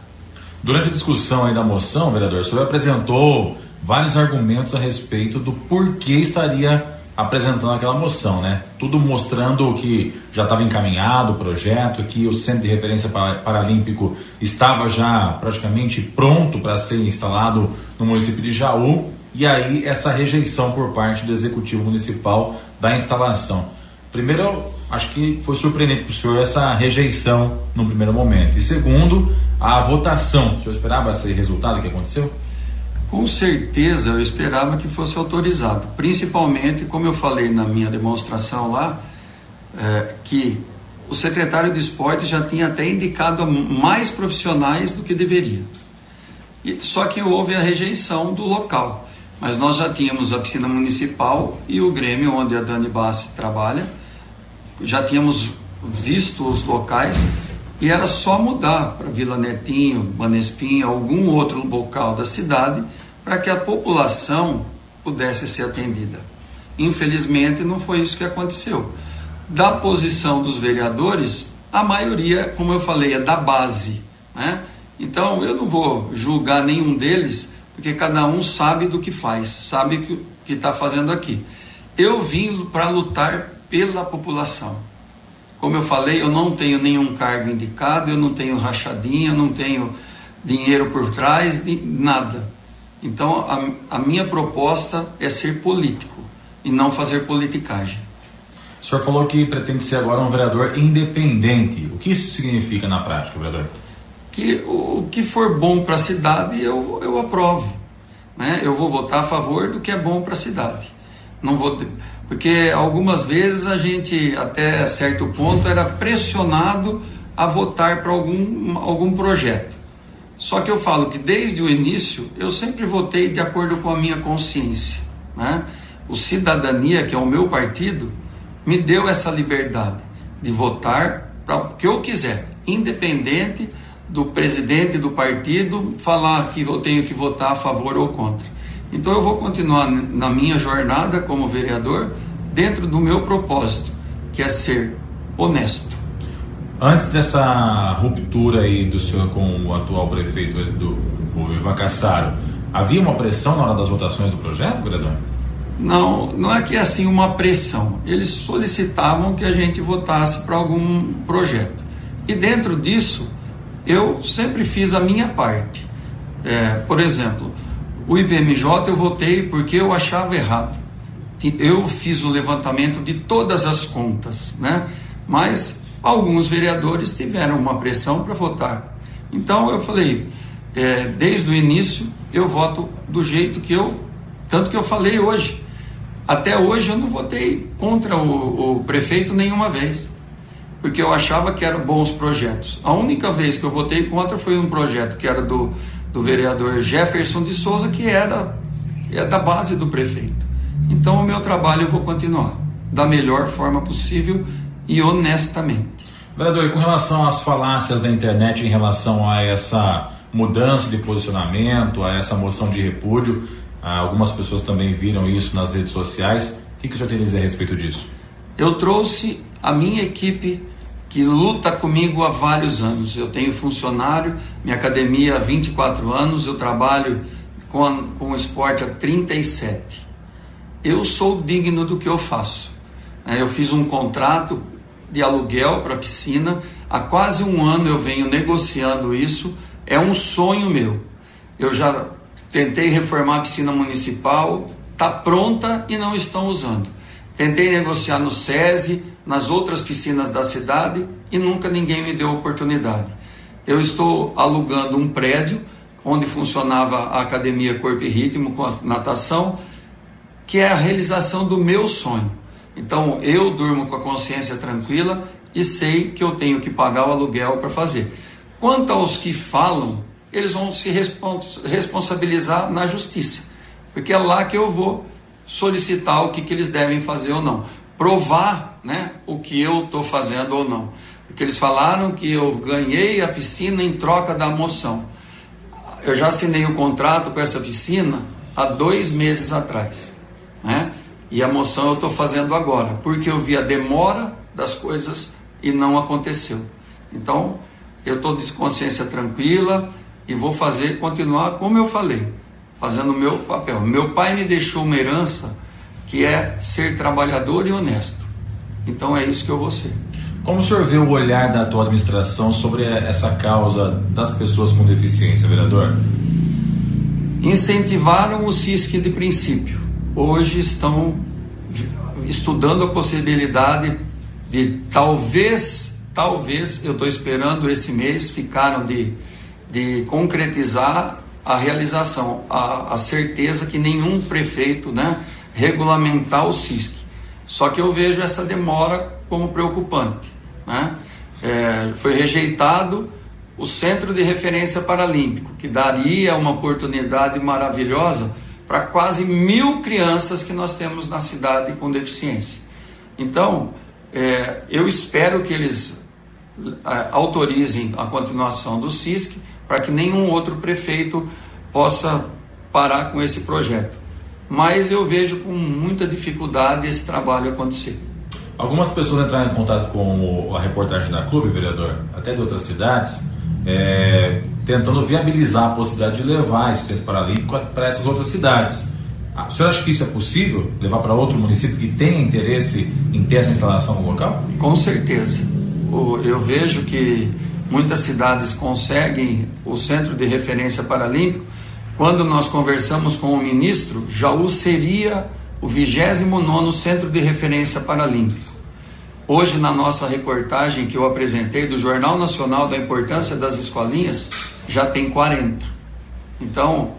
Speaker 2: Durante a discussão aí da moção, vereador, o senhor apresentou vários argumentos a respeito do porquê estaria apresentando aquela moção, né? Tudo mostrando que já estava encaminhado o projeto, que o Centro de Referência Paralímpico estava já praticamente pronto para ser instalado no município de Jaú e aí essa rejeição por parte do executivo municipal da instalação. Primeiro, acho que foi surpreendente para o senhor essa rejeição no primeiro momento. E segundo, a votação. O senhor esperava esse resultado que aconteceu?
Speaker 8: Com certeza eu esperava que fosse autorizado, principalmente, como eu falei na minha demonstração lá, é, que o secretário de esporte já tinha até indicado mais profissionais do que deveria. E, só que houve a rejeição do local. Mas nós já tínhamos a piscina municipal e o Grêmio, onde a Dani Bassi trabalha, já tínhamos visto os locais e era só mudar para Vila Netinho, Banespim, algum outro local da cidade para que a população pudesse ser atendida. Infelizmente, não foi isso que aconteceu. Da posição dos vereadores, a maioria, como eu falei, é da base. Né? Então, eu não vou julgar nenhum deles, porque cada um sabe do que faz, sabe o que está fazendo aqui. Eu vim para lutar pela população. Como eu falei, eu não tenho nenhum cargo indicado, eu não tenho rachadinha, eu não tenho dinheiro por trás, nada. Então, a, a minha proposta é ser político e não fazer politicagem.
Speaker 2: O senhor falou que pretende ser agora um vereador independente. O que isso significa na prática, vereador?
Speaker 8: Que o que for bom para a cidade eu, eu aprovo. Né? Eu vou votar a favor do que é bom para a cidade. Não vou, porque algumas vezes a gente, até certo ponto, era pressionado a votar para algum, algum projeto. Só que eu falo que desde o início eu sempre votei de acordo com a minha consciência. Né? O Cidadania, que é o meu partido, me deu essa liberdade de votar para o que eu quiser, independente do presidente do partido falar que eu tenho que votar a favor ou contra. Então eu vou continuar na minha jornada como vereador dentro do meu propósito, que é ser honesto
Speaker 2: Antes dessa ruptura aí do senhor com o atual prefeito do o Ivan Cassaro, havia uma pressão na hora das votações do projeto, vereador?
Speaker 8: Não, não é que é assim uma pressão. Eles solicitavam que a gente votasse para algum projeto. E dentro disso, eu sempre fiz a minha parte. É, por exemplo, o IPMJ eu votei porque eu achava errado. Eu fiz o levantamento de todas as contas, né? Mas alguns vereadores tiveram uma pressão para votar. Então eu falei, é, desde o início eu voto do jeito que eu, tanto que eu falei hoje. Até hoje eu não votei contra o, o prefeito nenhuma vez, porque eu achava que eram bons projetos. A única vez que eu votei contra foi um projeto que era do, do vereador Jefferson de Souza, que era é da base do prefeito. Então o meu trabalho eu vou continuar da melhor forma possível e honestamente.
Speaker 2: Vereador, e com relação às falácias da internet em relação a essa mudança de posicionamento, a essa moção de repúdio, ah, algumas pessoas também viram isso nas redes sociais. O que, que o senhor tem a dizer a respeito disso?
Speaker 8: Eu trouxe a minha equipe que luta comigo há vários anos. Eu tenho funcionário, minha academia há 24 anos, eu trabalho com, com o esporte há 37. Eu sou digno do que eu faço. Eu fiz um contrato de aluguel para piscina. Há quase um ano eu venho negociando isso. É um sonho meu. Eu já tentei reformar a piscina municipal, está pronta e não estão usando. Tentei negociar no SESI, nas outras piscinas da cidade e nunca ninguém me deu oportunidade. Eu estou alugando um prédio onde funcionava a Academia Corpo e Ritmo com a natação, que é a realização do meu sonho. Então eu durmo com a consciência tranquila e sei que eu tenho que pagar o aluguel para fazer. Quanto aos que falam, eles vão se responsabilizar na justiça, porque é lá que eu vou solicitar o que, que eles devem fazer ou não, provar né, o que eu estou fazendo ou não. Porque eles falaram que eu ganhei a piscina em troca da moção. Eu já assinei o um contrato com essa piscina há dois meses atrás. Né? E a moção eu estou fazendo agora, porque eu vi a demora das coisas e não aconteceu. Então, eu estou de consciência tranquila e vou fazer, continuar como eu falei, fazendo o meu papel. Meu pai me deixou uma herança que é ser trabalhador e honesto. Então é isso que eu vou ser.
Speaker 2: Como o senhor vê o olhar da atual administração sobre essa causa das pessoas com deficiência, vereador?
Speaker 8: Incentivaram o CISC de princípio hoje estão estudando a possibilidade de talvez, talvez, eu estou esperando esse mês, ficaram de, de concretizar a realização, a, a certeza que nenhum prefeito né, regulamentar o CISC. Só que eu vejo essa demora como preocupante. Né? É, foi rejeitado o Centro de Referência Paralímpico, que daria uma oportunidade maravilhosa para quase mil crianças que nós temos na cidade com deficiência. Então, é, eu espero que eles é, autorizem a continuação do CISC para que nenhum outro prefeito possa parar com esse projeto. Mas eu vejo com muita dificuldade esse trabalho acontecer.
Speaker 2: Algumas pessoas entraram em contato com a reportagem da Clube, vereador, até de outras cidades, é, tentando viabilizar a possibilidade de levar esse centro paralímpico para essas outras cidades. Ah, o senhor acha que isso é possível? Levar para outro município que tenha interesse em ter essa instalação no local?
Speaker 8: Com certeza. Eu vejo que muitas cidades conseguem o centro de referência paralímpico. Quando nós conversamos com o ministro, Jaú seria o 29 centro de referência paralímpico. Hoje, na nossa reportagem que eu apresentei do Jornal Nacional da Importância das Escolinhas, já tem 40. Então,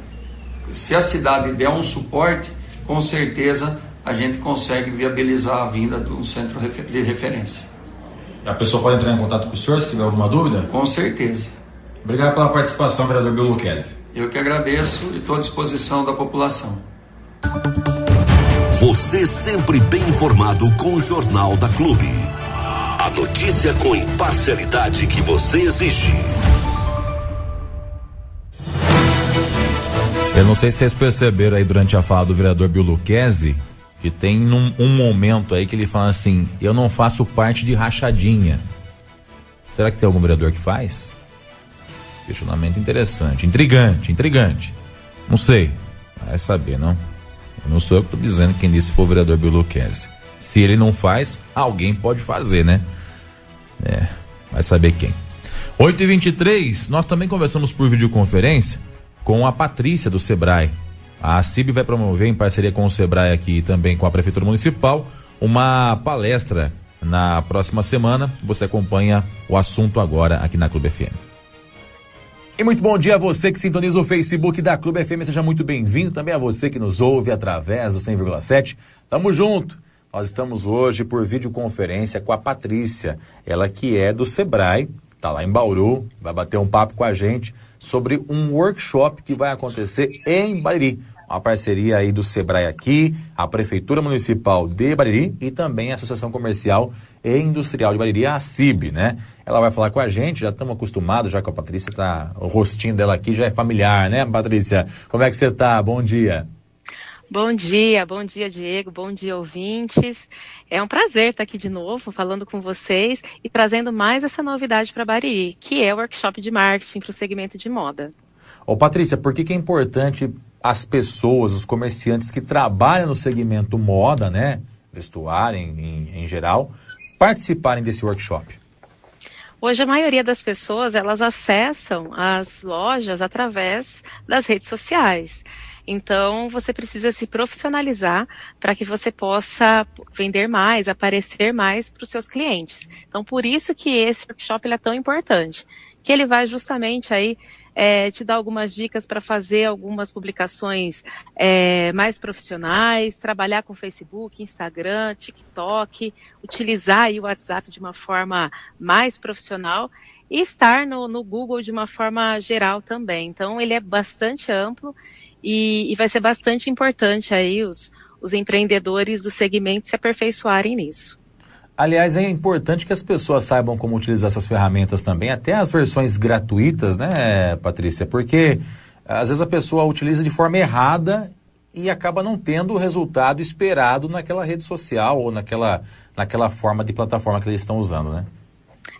Speaker 8: se a cidade der um suporte, com certeza a gente consegue viabilizar a vinda de um centro de referência.
Speaker 2: A pessoa pode entrar em contato com o senhor se tiver alguma dúvida?
Speaker 8: Com certeza.
Speaker 2: Obrigado pela participação, vereador Bill
Speaker 8: Eu que agradeço e estou à disposição da população.
Speaker 1: Você sempre bem informado com o Jornal da Clube. A notícia com imparcialidade que você exige.
Speaker 2: Eu não sei se vocês perceberam aí durante a fala do vereador Bill Luquezzi que tem um, um momento aí que ele fala assim: eu não faço parte de rachadinha. Será que tem algum vereador que faz? Questionamento interessante, intrigante, intrigante. Não sei, vai saber, não? Não sou eu que estou dizendo quem disse foi o vereador Biluquese. Se ele não faz, alguém pode fazer, né? É, vai saber quem. 8h23, nós também conversamos por videoconferência com a Patrícia do Sebrae. A CIB vai promover, em parceria com o Sebrae aqui e também com a Prefeitura Municipal, uma palestra na próxima semana. Você acompanha o assunto agora aqui na Clube FM. E muito bom dia a você que sintoniza o Facebook da Clube FM. Seja muito bem-vindo. Também a você que nos ouve através do 100,7. Tamo junto. Nós estamos hoje por videoconferência com a Patrícia, ela que é do Sebrae, tá lá em Bauru, vai bater um papo com a gente sobre um workshop que vai acontecer em Bariri uma parceria aí do Sebrae aqui, a Prefeitura Municipal de Bariri e também a Associação Comercial e Industrial de Bariri, a CIB, né? Ela vai falar com a gente, já estamos acostumados, já com a Patrícia tá, o rostinho dela aqui já é familiar, né, Patrícia? Como é que você tá? Bom dia.
Speaker 9: Bom dia, bom dia, Diego, bom dia, ouvintes. É um prazer estar aqui de novo, falando com vocês e trazendo mais essa novidade para Bariri, que é o workshop de marketing para o segmento de moda.
Speaker 2: Ô, Patrícia, por que, que é importante as pessoas, os comerciantes que trabalham no segmento moda, né, vestuário em, em, em geral, participarem desse workshop?
Speaker 9: Hoje a maioria das pessoas elas acessam as lojas através das redes sociais. Então você precisa se profissionalizar para que você possa vender mais, aparecer mais para os seus clientes. Então por isso que esse workshop é tão importante, que ele vai justamente aí é, te dar algumas dicas para fazer algumas publicações é, mais profissionais, trabalhar com Facebook, Instagram, TikTok, utilizar o WhatsApp de uma forma mais profissional e estar no, no Google de uma forma geral também. Então, ele é bastante amplo e, e vai ser bastante importante aí os, os empreendedores do segmento se aperfeiçoarem nisso.
Speaker 2: Aliás, é importante que as pessoas saibam como utilizar essas ferramentas também, até as versões gratuitas, né, Patrícia? Porque às vezes a pessoa utiliza de forma errada e acaba não tendo o resultado esperado naquela rede social ou naquela, naquela forma de plataforma que eles estão usando, né?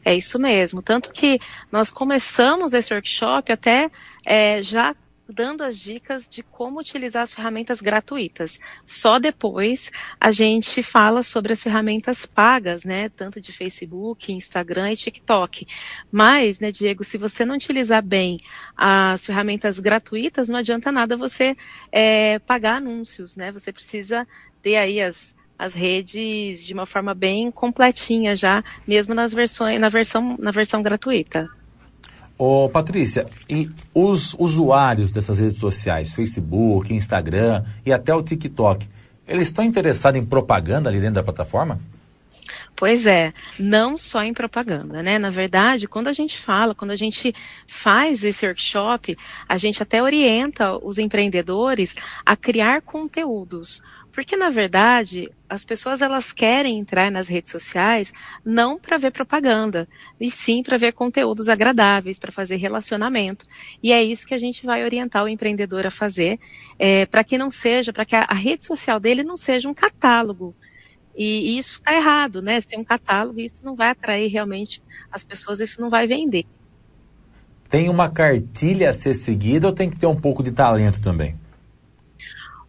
Speaker 9: É isso mesmo. Tanto que nós começamos esse workshop até é, já dando as dicas de como utilizar as ferramentas gratuitas. Só depois a gente fala sobre as ferramentas pagas, né, tanto de Facebook, Instagram e TikTok. Mas, né, Diego, se você não utilizar bem as ferramentas gratuitas, não adianta nada você é, pagar anúncios, né? Você precisa ter aí as as redes de uma forma bem completinha já, mesmo nas versões, na versão, na versão gratuita.
Speaker 2: Ô, Patrícia, e os usuários dessas redes sociais, Facebook, Instagram e até o TikTok, eles estão interessados em propaganda ali dentro da plataforma?
Speaker 9: Pois é, não só em propaganda, né? Na verdade, quando a gente fala, quando a gente faz esse workshop, a gente até orienta os empreendedores a criar conteúdos. Porque na verdade, as pessoas elas querem entrar nas redes sociais não para ver propaganda, e sim para ver conteúdos agradáveis, para fazer relacionamento. E é isso que a gente vai orientar o empreendedor a fazer, é, para que não seja, para que a, a rede social dele não seja um catálogo, e, isso está errado, né? Se tem um catálogo, isso não vai atrair realmente as pessoas, isso não vai vender.
Speaker 2: Tem uma cartilha a ser seguida ou tem que ter um pouco de talento também?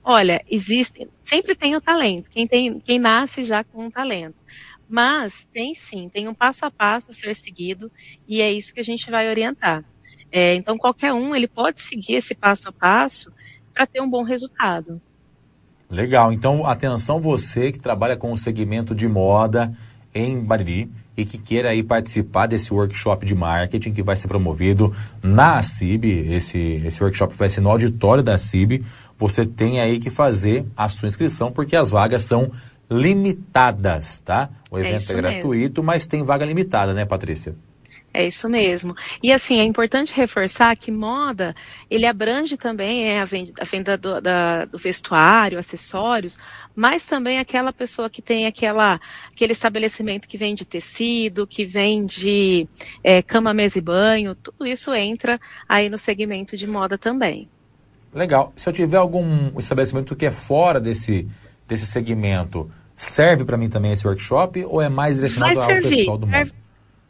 Speaker 9: Olha, existe, sempre tem o talento, quem, tem, quem nasce já com um talento. Mas tem sim, tem um passo a passo a ser seguido e é isso que a gente vai orientar. É, então, qualquer um, ele pode seguir esse passo a passo para ter um bom resultado.
Speaker 2: Legal. Então, atenção você que trabalha com o segmento de moda em Bariri e que queira aí participar desse workshop de marketing que vai ser promovido na CIB. Esse, esse workshop vai ser no auditório da CIB. Você tem aí que fazer a sua inscrição porque as vagas são limitadas, tá? O é evento é, é gratuito, mesmo. mas tem vaga limitada, né, Patrícia?
Speaker 9: É isso mesmo. E assim, é importante reforçar que moda, ele abrange também é, a venda, a venda do, da, do, vestuário, acessórios, mas também aquela pessoa que tem aquela, aquele estabelecimento que vende tecido, que vende é, cama, mesa e banho, tudo isso entra aí no segmento de moda também.
Speaker 2: Legal. Se eu tiver algum estabelecimento que é fora desse, desse segmento, serve para mim também esse workshop ou é mais direcionado ao pessoal do moda?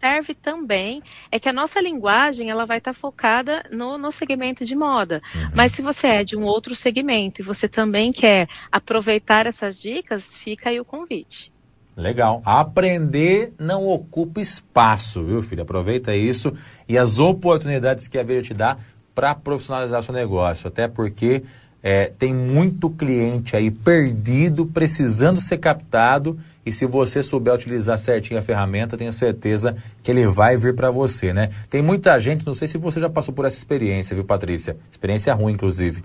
Speaker 9: serve também é que a nossa linguagem ela vai estar tá focada no, no segmento de moda. Uhum. Mas se você é de um outro segmento e você também quer aproveitar essas dicas, fica aí o convite.
Speaker 2: Legal. Aprender não ocupa espaço, viu, filho? Aproveita isso e as oportunidades que a vida te dá para profissionalizar seu negócio. Até porque é, tem muito cliente aí perdido, precisando ser captado e se você souber utilizar certinho a ferramenta, tenho certeza que ele vai vir para você, né? Tem muita gente, não sei se você já passou por essa experiência, viu, Patrícia? Experiência ruim, inclusive,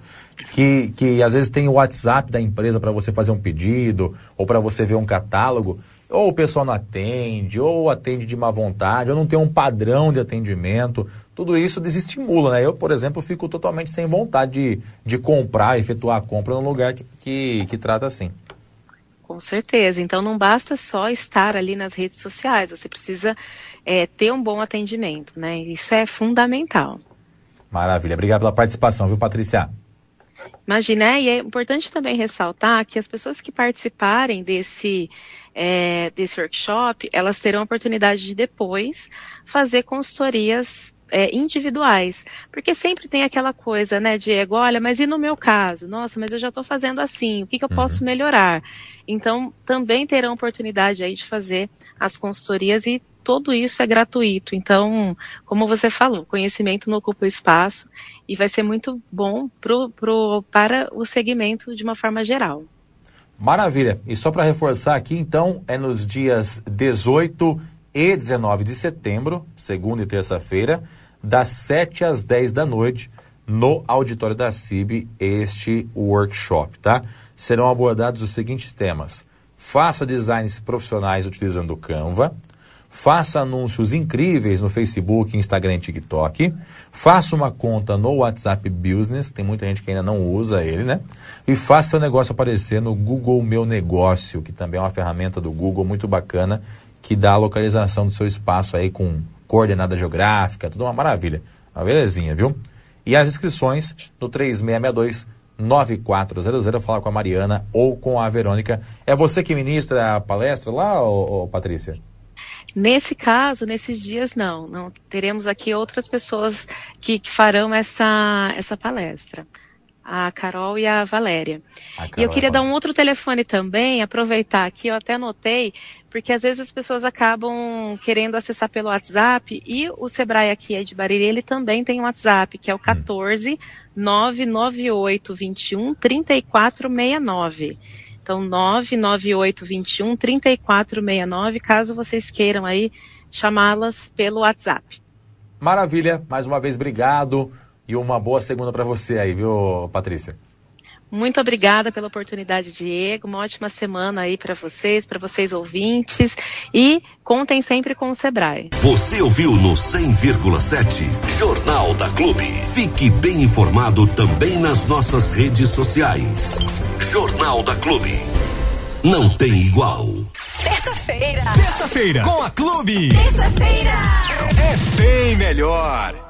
Speaker 2: que, que às vezes tem o WhatsApp da empresa para você fazer um pedido ou para você ver um catálogo, ou o pessoal não atende, ou atende de má vontade, ou não tem um padrão de atendimento. Tudo isso desestimula, né? Eu, por exemplo, fico totalmente sem vontade de, de comprar, efetuar a compra num lugar que, que, que trata assim.
Speaker 9: Com certeza. Então não basta só estar ali nas redes sociais, você precisa é, ter um bom atendimento, né? Isso é fundamental.
Speaker 2: Maravilha. Obrigado pela participação, viu, Patrícia?
Speaker 9: Imagina, e é importante também ressaltar que as pessoas que participarem desse, é, desse workshop, elas terão a oportunidade de depois fazer consultorias é, individuais. Porque sempre tem aquela coisa, né, Diego? Olha, mas e no meu caso? Nossa, mas eu já estou fazendo assim, o que, que eu uhum. posso melhorar? Então, também terão oportunidade aí de fazer as consultorias e tudo isso é gratuito. Então, como você falou, conhecimento não ocupa espaço e vai ser muito bom pro, pro, para o segmento de uma forma geral.
Speaker 2: Maravilha. E só para reforçar aqui, então, é nos dias 18 e 19 de setembro, segunda e terça-feira, das 7 às 10 da noite, no auditório da CIB, este workshop, tá? Serão abordados os seguintes temas: faça designs profissionais utilizando Canva, faça anúncios incríveis no Facebook, Instagram e TikTok, faça uma conta no WhatsApp Business, tem muita gente que ainda não usa ele, né? E faça seu negócio aparecer no Google Meu Negócio, que também é uma ferramenta do Google muito bacana que dá a localização do seu espaço aí com coordenada geográfica, tudo uma maravilha. Uma belezinha, viu? E as inscrições no 3662 9400, falar com a Mariana ou com a Verônica. É você que ministra a palestra lá, ô, ô, Patrícia?
Speaker 9: Nesse caso, nesses dias, não. não teremos aqui outras pessoas que, que farão essa, essa palestra a Carol e a Valéria. A e eu queria dar um outro telefone também, aproveitar aqui, eu até anotei, porque às vezes as pessoas acabam querendo acessar pelo WhatsApp e o Sebrae aqui de Bariri, ele também tem um WhatsApp, que é o 14 998 21 3469. Então, 998 21 3469, caso vocês queiram aí chamá-las pelo WhatsApp.
Speaker 2: Maravilha, mais uma vez obrigado e uma boa segunda para você aí, viu, Patrícia?
Speaker 9: Muito obrigada pela oportunidade, Diego. Uma ótima semana aí para vocês, para vocês ouvintes e contem sempre com o Sebrae.
Speaker 1: Você ouviu no 100,7 Jornal da Clube. Fique bem informado também nas nossas redes sociais. Jornal da Clube. Não tem igual.
Speaker 10: Terça-feira. Terça-feira. Com a Clube. Terça-feira. É bem melhor.